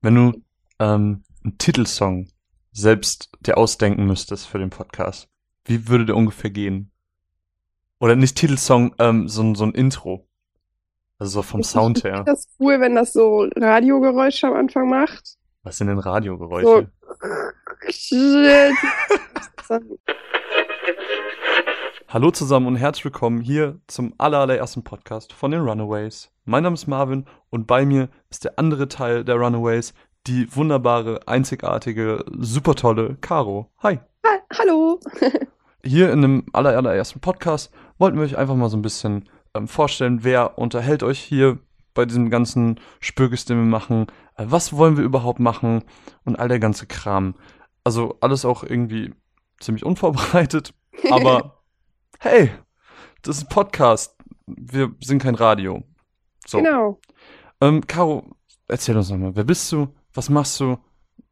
Wenn du ähm, einen Titelsong selbst dir ausdenken müsstest für den Podcast, wie würde der ungefähr gehen? Oder nicht Titelsong, ähm, so, so ein Intro. Also so vom Sound her. Das ist cool, wenn das so Radiogeräusche am Anfang macht. Was sind denn Radiogeräusche? So. Hallo zusammen und herzlich willkommen hier zum allerersten Podcast von den Runaways. Mein Name ist Marvin und bei mir ist der andere Teil der Runaways, die wunderbare, einzigartige, super tolle Caro. Hi. Ha Hallo. Hier in dem allerersten Podcast wollten wir euch einfach mal so ein bisschen ähm, vorstellen, wer unterhält euch hier bei diesem ganzen Spökes, den wir machen, äh, was wollen wir überhaupt machen und all der ganze Kram. Also alles auch irgendwie ziemlich unvorbereitet, aber hey, das ist ein Podcast. Wir sind kein Radio. So. Genau. Ähm, Caro, erzähl uns nochmal, wer bist du? Was machst du?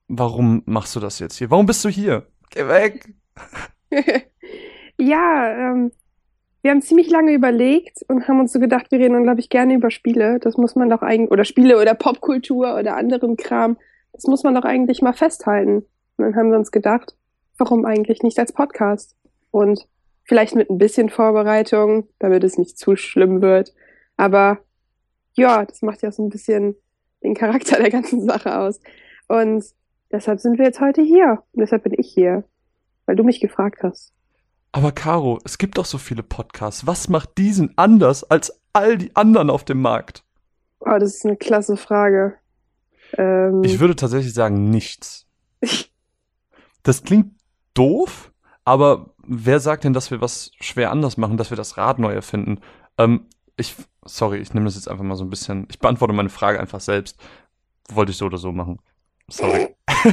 Warum machst du das jetzt hier? Warum bist du hier? Geh weg! ja, ähm, wir haben ziemlich lange überlegt und haben uns so gedacht, wir reden unglaublich gerne über Spiele. Das muss man doch eigentlich, oder Spiele oder Popkultur oder anderen Kram. Das muss man doch eigentlich mal festhalten. Und dann haben wir uns gedacht, warum eigentlich nicht als Podcast? Und vielleicht mit ein bisschen Vorbereitung, damit es nicht zu schlimm wird. Aber ja, das macht ja so ein bisschen den Charakter der ganzen Sache aus. Und deshalb sind wir jetzt heute hier. Und deshalb bin ich hier. Weil du mich gefragt hast. Aber Caro, es gibt doch so viele Podcasts. Was macht diesen anders als all die anderen auf dem Markt? Oh, das ist eine klasse Frage. Ähm, Ich würde tatsächlich sagen, nichts. Das klingt doof, aber wer sagt denn, dass wir was schwer anders machen, dass wir das Rad neu erfinden? Ähm, ich, sorry, ich nehme das jetzt einfach mal so ein bisschen. Ich beantworte meine Frage einfach selbst. Wollte ich so oder so machen. Sorry.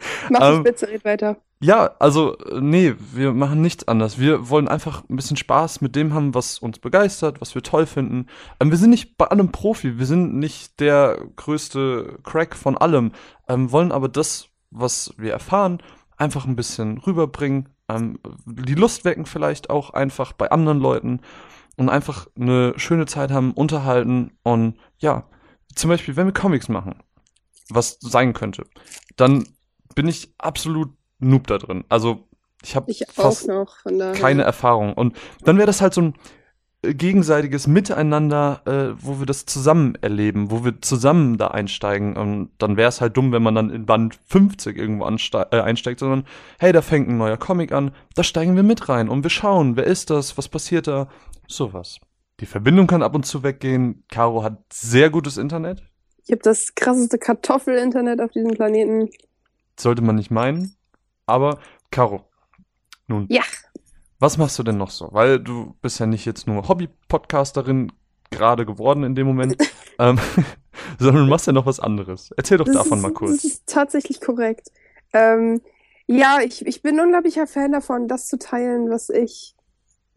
Mach ähm, die Spitze, red weiter. Ja, also, äh, nee, wir machen nichts anders. Wir wollen einfach ein bisschen Spaß mit dem haben, was uns begeistert, was wir toll finden. Ähm, wir sind nicht bei allem Profi, wir sind nicht der größte Crack von allem, ähm, wollen aber das, was wir erfahren, einfach ein bisschen rüberbringen, ähm, die Lust wecken vielleicht auch einfach bei anderen Leuten und einfach eine schöne Zeit haben, unterhalten und ja, zum Beispiel, wenn wir Comics machen, was sein könnte, dann bin ich absolut Noob da drin. Also ich habe fast noch, von daher. keine Erfahrung. Und dann wäre das halt so ein gegenseitiges Miteinander, äh, wo wir das zusammen erleben, wo wir zusammen da einsteigen. Und dann wäre es halt dumm, wenn man dann in Band 50 irgendwo anste- äh, einsteigt, sondern hey, da fängt ein neuer Comic an, da steigen wir mit rein und wir schauen, wer ist das, was passiert da, sowas. Die Verbindung kann ab und zu weggehen. Caro hat sehr gutes Internet, Ich habe das krasseste Kartoffel-Internet auf diesem Planeten. sollte man nicht meinen. Aber Caro, nun, Ja. Was machst du denn noch so? Weil du bist ja nicht jetzt nur Hobby-Podcasterin gerade geworden in dem Moment, ähm, sondern du machst ja noch was anderes. Erzähl doch Das davon ist, mal Das kurz. ist tatsächlich korrekt. Ähm, ja, ich, ich bin unglaublicher Fan davon, das zu teilen, was ich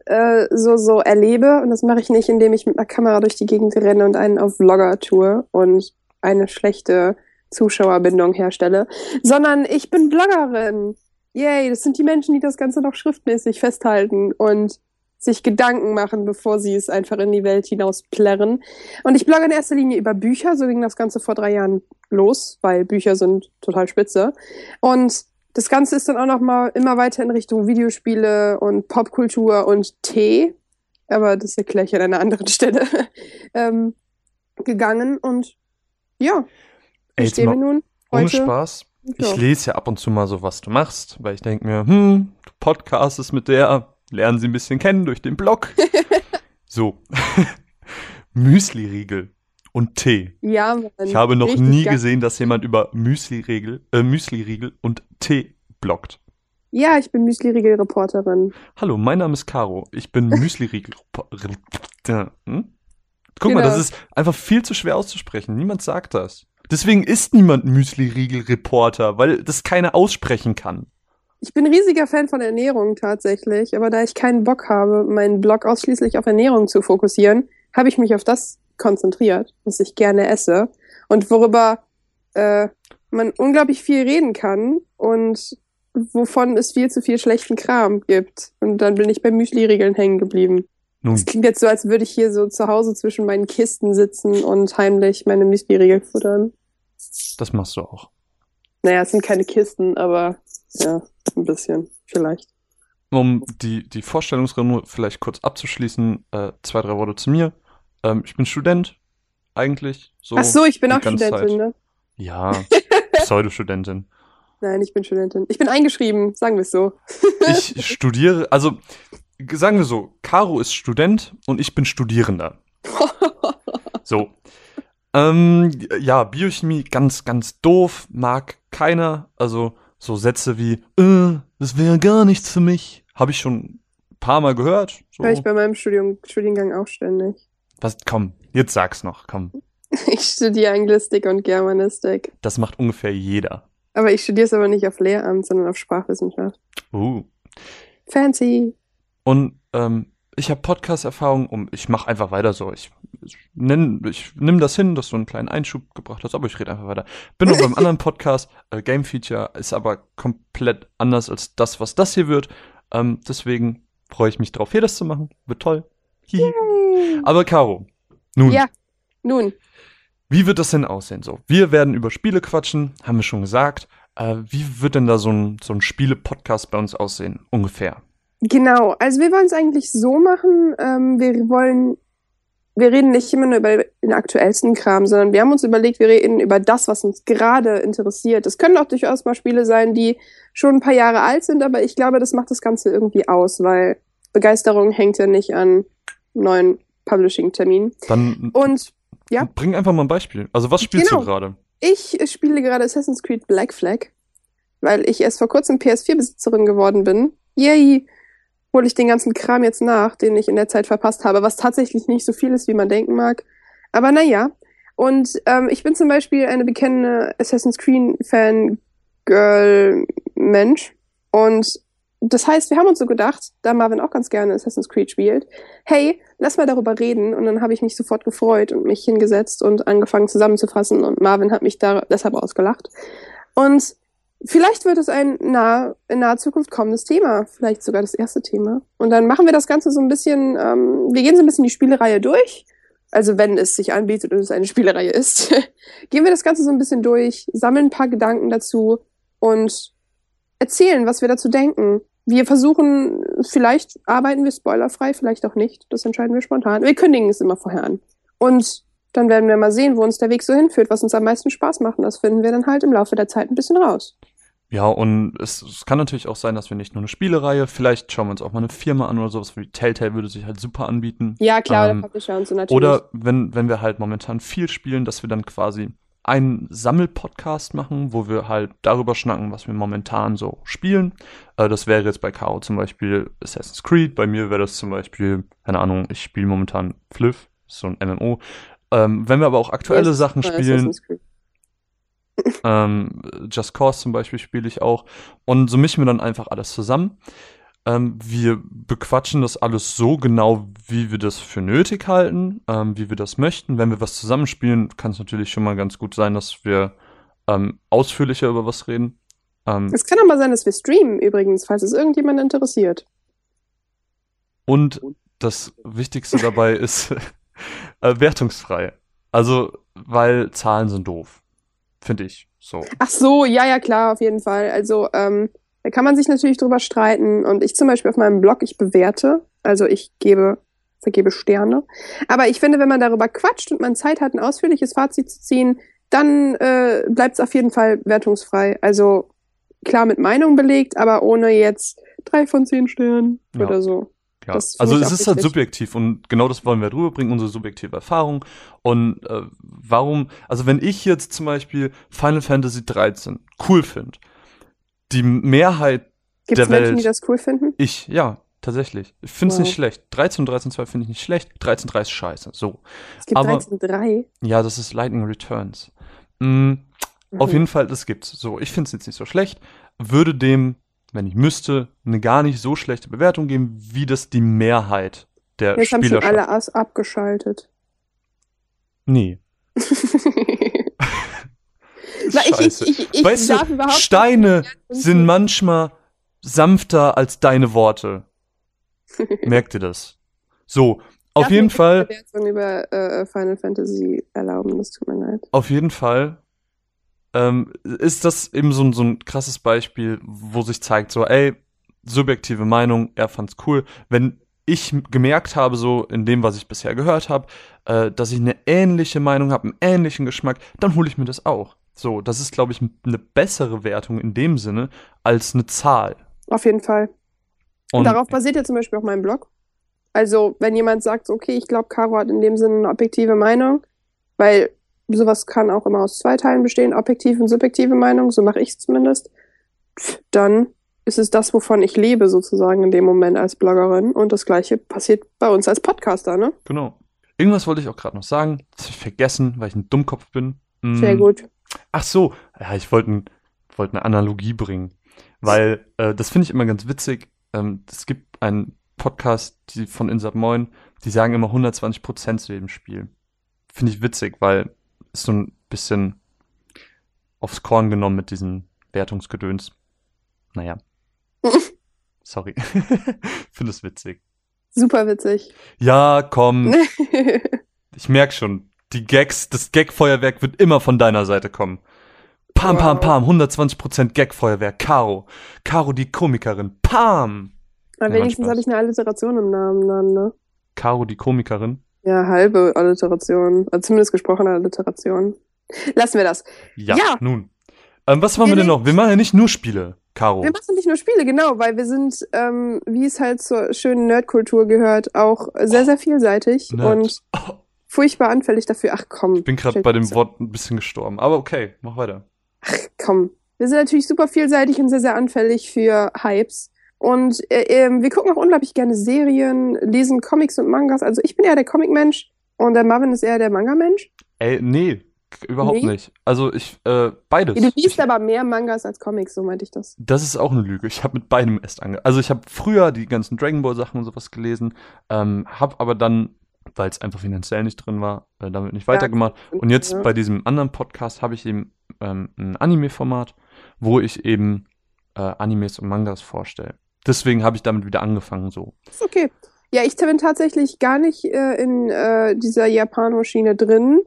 äh, so, so erlebe. Und das mache ich nicht, indem ich mit einer Kamera durch die Gegend renne und einen auf Vlogger tue und eine schlechte Zuschauerbindung herstelle, sondern ich bin Bloggerin. Yay, das sind die Menschen, die das Ganze noch schriftmäßig festhalten und sich Gedanken machen, bevor sie es einfach in die Welt hinaus plärren. Und ich blogge in erster Linie über Bücher, so ging das Ganze vor drei Jahren los, weil Bücher sind total spitze. Und das Ganze ist dann auch noch mal immer weiter in Richtung Videospiele und Popkultur und Tee, aber das erkläre ich an einer anderen Stelle, ähm, gegangen. Und ja, Ey, ich jetzt mal nun ohne heute. Ich lese ja ab und zu mal so, was du machst, weil ich denke mir, hm, du podcastest mit der, lernen sie ein bisschen kennen durch den Blog. so. Müsli-Riegel und Tee. Ja, Mann, Ich habe noch nie gesehen, dass jemand über Müsli-Riegel äh, Müsli-Riegel und Tee bloggt. Ja, ich bin Müsli-Riegel-Reporterin. Hallo, mein Name ist Caro. Ich bin Müsli-Riegel. Hm? Guck mal, Genau. das ist einfach viel zu schwer auszusprechen. Niemand sagt das. Deswegen ist niemand Müsli-Riegel-Reporter, weil das keiner aussprechen kann. Ich bin riesiger Fan von Ernährung tatsächlich, aber da ich keinen Bock habe, meinen Blog ausschließlich auf Ernährung zu fokussieren, habe ich mich auf das konzentriert, was ich gerne esse und worüber äh, man unglaublich viel reden kann und wovon es viel zu viel schlechten Kram gibt. Und dann bin ich bei Müsli-Riegeln hängen geblieben. Nun, Es klingt jetzt so, als würde ich hier so zu Hause zwischen meinen Kisten sitzen und heimlich meine Müsli-Riegel futtern. Das machst du auch. Naja, es sind keine Kisten, aber ja, ein bisschen, vielleicht. Um die, die Vorstellungsrunde vielleicht kurz abzuschließen, äh, zwei, drei Worte zu mir. Ähm, ich bin Student, eigentlich. So Ach so, ich bin auch Studentin, Zeit. ne? Ja, Pseudostudentin. Nein, ich bin Studentin. Ich bin eingeschrieben, sagen wir es so. Ich studiere, also sagen wir so, Caro ist Student und ich bin Studierender. So. Ähm, ja, Biochemie ganz, ganz doof, mag keiner. Also so Sätze wie, äh, das wäre gar nichts für mich, habe ich schon ein paar Mal gehört. So. Hör ich bei meinem Studium, Studiengang auch ständig. Was, komm, jetzt sag's noch, komm. Ich studiere Anglistik und Germanistik. Das macht ungefähr jeder. Aber ich studiere es aber nicht auf Lehramt, sondern auf Sprachwissenschaft. Uh. Fancy. Und ähm, ich habe Podcast-Erfahrung und ich mache einfach weiter so. Ich, ich, nenn, ich nimm das hin, dass du einen kleinen Einschub gebracht hast, aber ich rede einfach weiter. Bin noch beim anderen Podcast. Äh, Game Feature ist aber komplett anders als das, was das hier wird. Ähm, deswegen freue ich mich drauf, hier das zu machen. Wird toll. Hihi. Aber Caro, nun, Ja, nun. wie wird das denn aussehen? So, wir werden über Spiele quatschen, haben wir schon gesagt. Äh, wie wird denn da so ein, so ein Spiele-Podcast bei uns aussehen? Ungefähr. Genau, also wir wollen es eigentlich so machen, ähm, wir wollen, wir reden nicht immer nur über den aktuellsten Kram, sondern wir haben uns überlegt, wir reden über das, was uns gerade interessiert. Es können auch durchaus mal Spiele sein, die schon ein paar Jahre alt sind, aber ich glaube, das macht das Ganze irgendwie aus, weil Begeisterung hängt ja nicht an neuen Publishing-Terminen. Dann Und ja. bring einfach mal ein Beispiel. Also, was spielst Genau. du gerade? ich spiele gerade Assassin's Creed Black Flag, weil ich erst vor kurzem PS4-Besitzerin geworden bin. Yay! Hole ich den ganzen Kram jetzt nach, den ich in der Zeit verpasst habe, was tatsächlich nicht so viel ist, wie man denken mag. Aber naja. Und ähm, ich bin zum Beispiel eine bekennende Assassin's Creed-Fan-Girl-Mensch. Und das heißt, wir haben uns so gedacht, da Marvin auch ganz gerne Assassin's Creed spielt, hey, lass mal darüber reden. Und dann habe ich mich sofort gefreut und mich hingesetzt und angefangen zusammenzufassen. Und Marvin hat mich da deshalb ausgelacht. Und vielleicht wird es ein nah, in naher Zukunft kommendes Thema. Vielleicht sogar das erste Thema. Und dann machen wir das Ganze so ein bisschen, ähm, wir gehen so ein bisschen die Spielereihe durch. Also wenn es sich anbietet und es eine Spielereihe ist, gehen wir das Ganze so ein bisschen durch, sammeln ein paar Gedanken dazu und erzählen, was wir dazu denken. Wir versuchen, vielleicht arbeiten wir spoilerfrei, vielleicht auch nicht. Das entscheiden wir spontan. Wir kündigen es immer vorher an. Und dann werden wir mal sehen, wo uns der Weg so hinführt, was uns am meisten Spaß macht. Und das finden wir dann halt im Laufe der Zeit ein bisschen raus. Ja, und es, es kann natürlich auch sein, dass wir nicht nur eine Spielereihe, vielleicht schauen wir uns auch mal eine Firma an oder sowas, wie Telltale würde sich halt super anbieten. Ja, klar, Ähm, der Publisher und so natürlich. Oder wenn, wenn wir halt momentan viel spielen, dass wir dann quasi einen Sammelpodcast machen, wo wir halt darüber schnacken, was wir momentan so spielen. Äh, das wäre jetzt bei K.O. zum Beispiel Assassin's Creed. Bei mir wäre das zum Beispiel, keine Ahnung, ich spiele momentan Fliff, so ein MMO. Ähm, wenn wir aber auch aktuelle Yes, Sachen spielen, Assassin's Creed. Ähm, Just Cause zum Beispiel spiele ich auch. Und so mischen wir dann einfach alles zusammen. Ähm, wir bequatschen das alles so genau, wie wir das für nötig halten, ähm, wie wir das möchten. Wenn wir was zusammenspielen, kann es natürlich schon mal ganz gut sein, dass wir ähm, ausführlicher über was reden. Ähm, Es kann auch mal sein, dass wir streamen übrigens, falls es irgendjemand interessiert. und das Wichtigste dabei ist äh, wertungsfrei. Also, weil Zahlen sind doof. Finde ich. So. Ach so, ja, ja, klar, auf jeden Fall. Also, ähm, da kann man sich natürlich drüber streiten. Und ich zum Beispiel auf meinem Blog, ich bewerte, also ich gebe, vergebe Sterne. Aber ich finde, wenn man darüber quatscht und man Zeit hat, ein ausführliches Fazit zu ziehen, dann äh, bleibt es auf jeden Fall wertungsfrei. Also klar mit Meinung belegt, aber ohne jetzt drei von zehn Sternen Ja. oder so. Ja, also es ist halt subjektiv und genau das wollen wir rüberbringen, unsere subjektive Erfahrung. Und äh, warum, also wenn ich jetzt zum Beispiel Final Fantasy 13 cool finde, die Mehrheit, Gibt Der es Menschen, Welt. die das cool finden? ich, ja, tatsächlich, ich finde es Wow. nicht schlecht. 13 und 13.2 finde ich nicht schlecht, 13.3 ist scheiße, so. Es gibt Aber- 13.3. Ja, das ist Lightning Returns. Mm, Auf Mhm. jeden Fall, das gibt's. So, ich finde es jetzt nicht so schlecht. Würde dem, wenn ich müsste, eine gar nicht so schlechte Bewertung geben, wie das die Mehrheit der Jetzt haben Spieler schon alle. Ass abgeschaltet. Nee. Na, ich, ich, ich, ich weißt du, Steine sind manchmal sanfter als deine Worte. Merkt ihr das? So, auf jeden Fall, über äh, Final Fantasy erlauben, das tut mir leid. auf jeden Fall ähm, ist das eben so, ein- so ein krasses Beispiel, wo sich zeigt, so, ey, subjektive Meinung, er fand's cool. Wenn ich gemerkt habe, so in dem, was ich bisher gehört habe, äh, dass ich eine ähnliche Meinung habe, einen ähnlichen Geschmack, dann hole ich mir das auch. So, das ist, glaube ich, eine bessere Wertung in dem Sinne als eine Zahl. Auf jeden Fall. Und, Und darauf basiert ja zum Beispiel auch mein Blog. Also, wenn jemand sagt, so, okay, ich glaube, Caro hat in dem Sinne eine objektive Meinung, weil sowas kann auch immer aus zwei Teilen bestehen, objektive und subjektive Meinung, so mache ich es zumindest, dann ist es das, wovon ich lebe, sozusagen in dem Moment als Bloggerin. Und das gleiche passiert bei uns als Podcaster, ne? genau. Irgendwas wollte ich auch gerade noch sagen. Das habe ich vergessen, weil ich ein Dummkopf bin. Mm, Sehr gut. Ach so, ja, ich wollte ein, wollt eine Analogie bringen, weil äh, das finde ich immer ganz witzig. Ähm, es gibt einen Podcast die, von Insert Moin, die sagen immer 120 Prozent zu jedem Spiel. Finde ich witzig, weil ist so ein bisschen aufs Korn genommen mit diesem Wertungsgedöns. Naja. Sorry. Finde es witzig. Super witzig. Ja, komm, ich merk schon, die Gags, das Gag-Feuerwerk wird immer von deiner Seite kommen. Pam, pam, pam, 120% Gag-Feuerwerk. Caro. Caro, die Komikerin. Pam. Aber Ja, wenigstens habe ich eine Alliteration im Namen dann, ne? Caro, die Komikerin. Ja, halbe Alliteration. Also zumindest gesprochene Alliteration. Lassen wir das. Ja, Ja. nun. Ähm, was machen wir Wir denn noch? Wir machen ja nicht nur Spiele, Caro. Wir machen nicht nur Spiele, genau, weil wir sind, ähm, wie es halt zur schönen Nerdkultur gehört, auch sehr, sehr vielseitig Nerd. und Oh, furchtbar anfällig dafür. Ach komm. ich bin gerade bei dem Wort ein bisschen gestorben. Aber okay, mach weiter. Komm. Wir sind natürlich super vielseitig und sehr, sehr anfällig für Hypes. Und äh, ähm, wir gucken auch unglaublich gerne Serien, lesen Comics und Mangas. Also ich bin eher der Comic-Mensch und der Marvin ist eher der Manga-Mensch. Ey, nee, überhaupt Nee? nicht. Also ich, äh, beides. Du liest ich, aber mehr Mangas als Comics, so meinte ich das. Das ist auch eine Lüge. Ich habe mit beidem erst ange... Also ich habe früher die ganzen Dragon Ball Sachen und sowas gelesen, ähm, habe aber dann, weil es einfach finanziell nicht drin war, äh, damit nicht weitergemacht. Und jetzt Ja. bei diesem anderen Podcast habe ich eben ähm, ein Anime-Format, wo ich eben äh, Animes und Mangas vorstelle. Deswegen habe ich damit wieder angefangen so. Ist okay. Ja, ich bin tatsächlich gar nicht äh, in äh, dieser Japano-Schiene drin.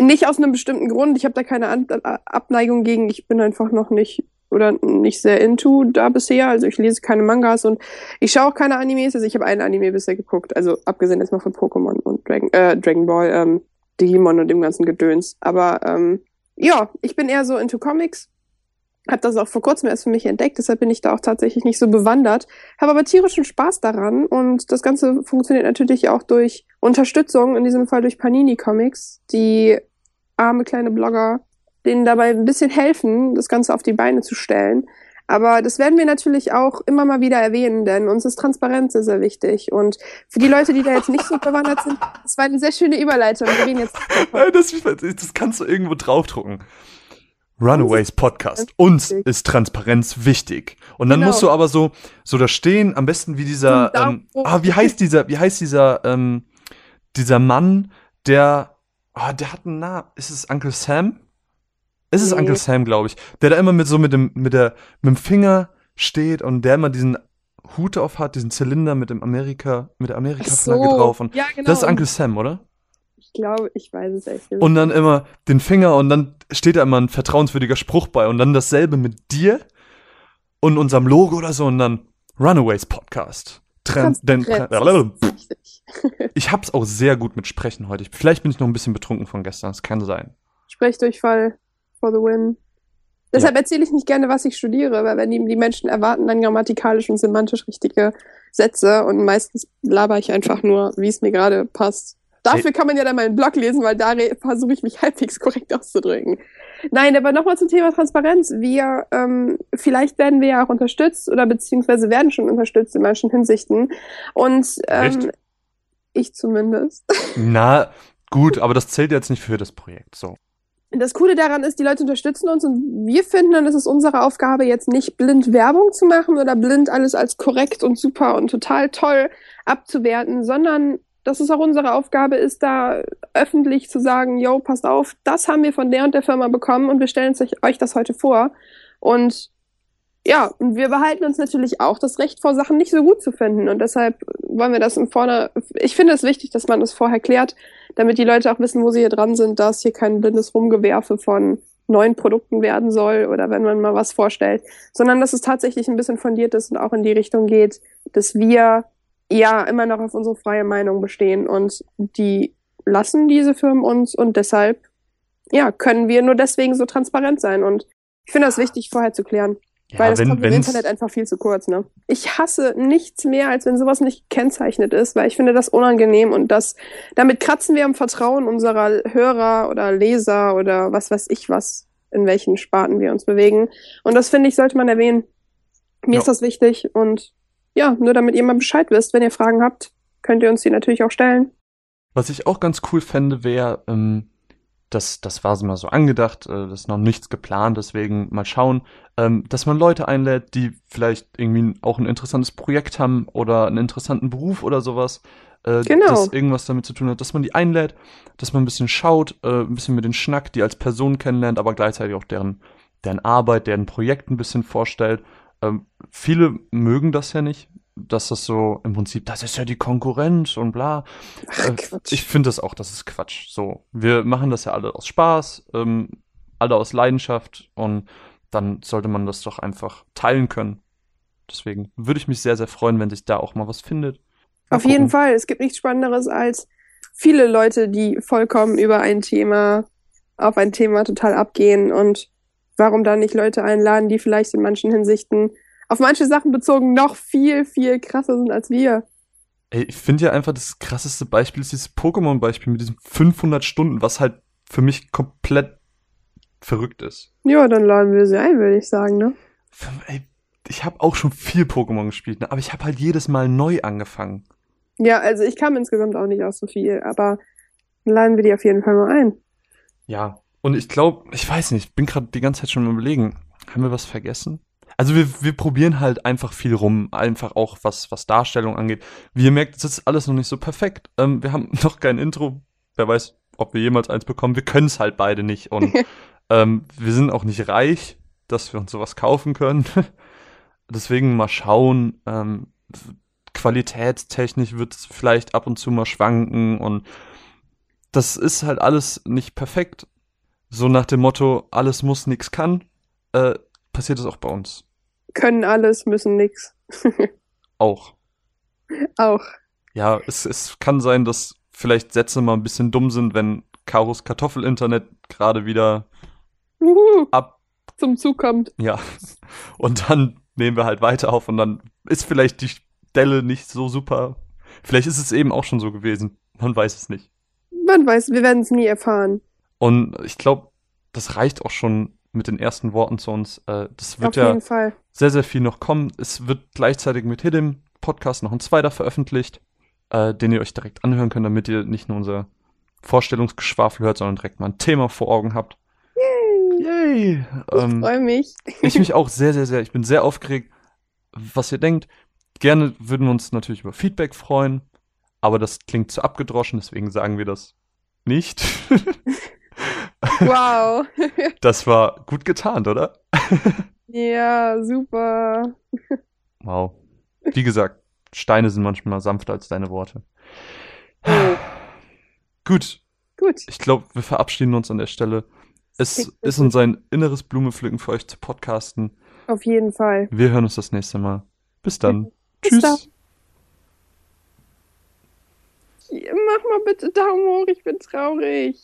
Nicht aus einem bestimmten Grund. Ich habe da keine An Abneigung gegen. Ich bin einfach noch nicht oder nicht sehr into da bisher. Also ich lese keine Mangas und ich schaue auch keine Animes. Also ich habe einen Anime bisher geguckt. Also abgesehen jetzt mal von Pokémon und Dragon, äh, Dragon Ball, ähm, Digimon und dem ganzen Gedöns. Aber ähm, ja, ich bin eher so into Comics. Hab das auch vor kurzem erst für mich entdeckt, deshalb bin ich da auch tatsächlich nicht so bewandert. Habe aber tierischen Spaß daran und das Ganze funktioniert natürlich auch durch Unterstützung, in diesem Fall durch Panini Comics, die arme kleine Blogger, denen dabei ein bisschen helfen, das Ganze auf die Beine zu stellen. Aber das werden wir natürlich auch immer mal wieder erwähnen, denn uns ist Transparenz sehr, sehr wichtig. Und für die Leute, die da jetzt nicht so bewandert sind, das war eine sehr schöne Überleitung. Wir reden jetzt Äh, Das, das kannst du irgendwo draufdrucken. Runaways Podcast. Uns ist Transparenz wichtig. Und dann Genau. musst du aber so, so da stehen, am besten wie dieser, So ähm, ah, wie heißt dieser, wie heißt dieser, ähm, dieser Mann, der, ah, der hat einen Namen. Ist es Uncle Sam? Ist es Nee. Uncle Sam, glaube ich. Der da immer mit so mit dem, mit der, mit dem Finger steht und der immer diesen Hut auf hat, diesen Zylinder mit dem Amerika, mit der Amerika-Flagge drauf. Und ja, genau. das ist Uncle Sam, oder? Ich glaube, ich weiß es echt nicht. Und dann immer den Finger und dann steht da immer ein vertrauenswürdiger Spruch bei und dann dasselbe mit dir und unserem Logo oder so und dann Runaways Podcast. Trend, denn, wichtig. ich hab's auch sehr gut mit Sprechen heute. Ich- Vielleicht bin ich noch ein bisschen betrunken von gestern. Das kann sein. Sprechdurchfall for the win. Deshalb erzähle ich nicht gerne, was ich studiere, weil wenn die, die Menschen erwarten dann grammatikalisch und semantisch richtige Sätze und meistens laber ich einfach nur, wie es mir gerade passt. Dafür kann man ja dann meinen Blog lesen, weil da versuche ich mich halbwegs korrekt auszudrücken. Nein, aber nochmal zum Thema Transparenz. Wir, ähm, vielleicht werden wir ja auch unterstützt oder beziehungsweise werden schon unterstützt in manchen Hinsichten. Und ähm, ich zumindest. Na, gut, aber das zählt jetzt nicht für das Projekt. So. Das Coole daran ist, die Leute unterstützen uns und wir finden, dann ist es unsere Aufgabe, jetzt nicht blind Werbung zu machen oder blind alles als korrekt und super und total toll abzuwerten, sondern dass es auch unsere Aufgabe ist, da öffentlich zu sagen, yo, passt auf, das haben wir von der und der Firma bekommen und wir stellen euch das heute vor. Und ja, und wir behalten uns natürlich auch das Recht vor Sachen nicht so gut zu finden. Und deshalb wollen wir das im Vorne, ich finde es wichtig, dass man das vorher klärt, damit die Leute auch wissen, wo sie hier dran sind, dass hier kein blindes Rumgewerfe von neuen Produkten werden soll oder wenn man mal was vorstellt, sondern dass es tatsächlich ein bisschen fundiert ist und auch in die Richtung geht, dass wir ja immer noch auf unsere freie Meinung bestehen und die lassen diese Firmen uns und deshalb ja, können wir nur deswegen so transparent sein und ich finde das wichtig vorher zu klären. Ja, weil das wenn- kommt im Internet einfach viel zu kurz, ne? Ich hasse nichts mehr, als wenn sowas nicht gekennzeichnet ist, weil ich finde das unangenehm und das, damit kratzen wir am Vertrauen unserer Hörer oder Leser oder was weiß ich was, in welchen Sparten wir uns bewegen. Und das finde ich, sollte man erwähnen. Mir Ja. ist das wichtig und ja, nur damit ihr mal Bescheid wisst, wenn ihr Fragen habt, könnt ihr uns die natürlich auch stellen. Was ich auch ganz cool fände, wäre, ähm, das, das war so mal so angedacht, äh, das ist noch nichts geplant, deswegen mal schauen, ähm, dass man Leute einlädt, die vielleicht irgendwie auch ein interessantes Projekt haben oder einen interessanten Beruf oder sowas, äh, Genau. das irgendwas damit zu tun hat, dass man die einlädt, dass man ein bisschen schaut, äh, ein bisschen mit den Schnack, die als Person kennenlernt, aber gleichzeitig auch deren, deren Arbeit, deren Projekt ein bisschen vorstellt. Ähm, viele mögen das ja nicht, dass das so im Prinzip, das ist ja die Konkurrenz und bla. Ach, Äh. Ich finde das auch, das ist Quatsch. So, wir machen das ja alle aus Spaß, ähm, alle aus Leidenschaft und dann sollte man das doch einfach teilen können. Deswegen würde ich mich sehr, sehr freuen, wenn sich da auch mal was findet. Mal Auf jeden gucken. Fall. Es gibt nichts Spannenderes als viele Leute, die vollkommen über ein Thema, auf ein Thema total abgehen und warum dann nicht Leute einladen, die vielleicht in manchen Hinsichten auf manche Sachen bezogen noch viel, viel krasser sind als wir. Ey, ich finde ja einfach, das krasseste Beispiel ist dieses Pokémon-Beispiel mit diesen 500 Stunden, was halt für mich komplett verrückt ist. Ja, dann laden wir sie ein, würde ich sagen, ne? Ey, ich habe auch schon viel Pokémon gespielt, ne? aber ich habe halt jedes Mal neu angefangen. Ja, also ich kam insgesamt auch nicht aus so viel, aber dann laden wir die auf jeden Fall mal ein. Ja, und ich glaube, ich weiß nicht, bin gerade die ganze Zeit schon am überlegen, haben wir was vergessen? Also wir, wir probieren halt einfach viel rum, einfach auch was, was Darstellung angeht. Wie ihr merkt, es ist alles noch nicht so perfekt. Ähm, wir haben noch kein Intro. Wer weiß, ob wir jemals eins bekommen. Wir können es halt beide nicht. Und ähm, wir sind auch nicht reich, dass wir uns sowas kaufen können. Deswegen mal schauen. Ähm, qualitätstechnisch wird es vielleicht ab und zu mal schwanken und das ist halt alles nicht perfekt. So nach dem Motto, alles muss, nix kann, äh, passiert es auch bei uns. Können alles, müssen nix. Auch. Auch. Ja, es, es kann sein, dass vielleicht Sätze mal ein bisschen dumm sind, wenn Karos Kartoffelinternet gerade wieder Uhu, ab, zum Zug kommt. ja. Und dann nehmen wir halt weiter auf und dann ist vielleicht die Stelle nicht so super. Vielleicht ist es eben auch schon so gewesen. Man weiß es nicht. Man weiß, wir werden es nie erfahren. Und ich glaube, das reicht auch schon mit den ersten Worten zu uns. Äh, das wird Auf ja sehr, sehr viel noch kommen. Es wird gleichzeitig mit Hidden Podcast noch ein zweiter veröffentlicht, äh, den ihr euch direkt anhören könnt, damit ihr nicht nur unser Vorstellungsgeschwafel hört, sondern direkt mal ein Thema vor Augen habt. Yay. Yay! Ich Ähm, freue mich. ich mich auch sehr, sehr, sehr. Ich bin sehr aufgeregt, was ihr denkt. Gerne würden wir uns natürlich über Feedback freuen, aber das klingt zu abgedroschen, deswegen sagen wir das nicht. Wow. das war gut getarnt, oder? ja, super. Wow. Wie gesagt, Steine sind manchmal sanfter als deine Worte. Oh. Gut, Gut. ich glaube, wir verabschieden uns an der Stelle. Es ist uns ein inneres Blumepflücken für euch zu podcasten. Auf jeden Fall. Wir hören uns das nächste Mal. Bis dann. Bis Tschüss. dann. Mach mal bitte Daumen hoch, ich bin traurig.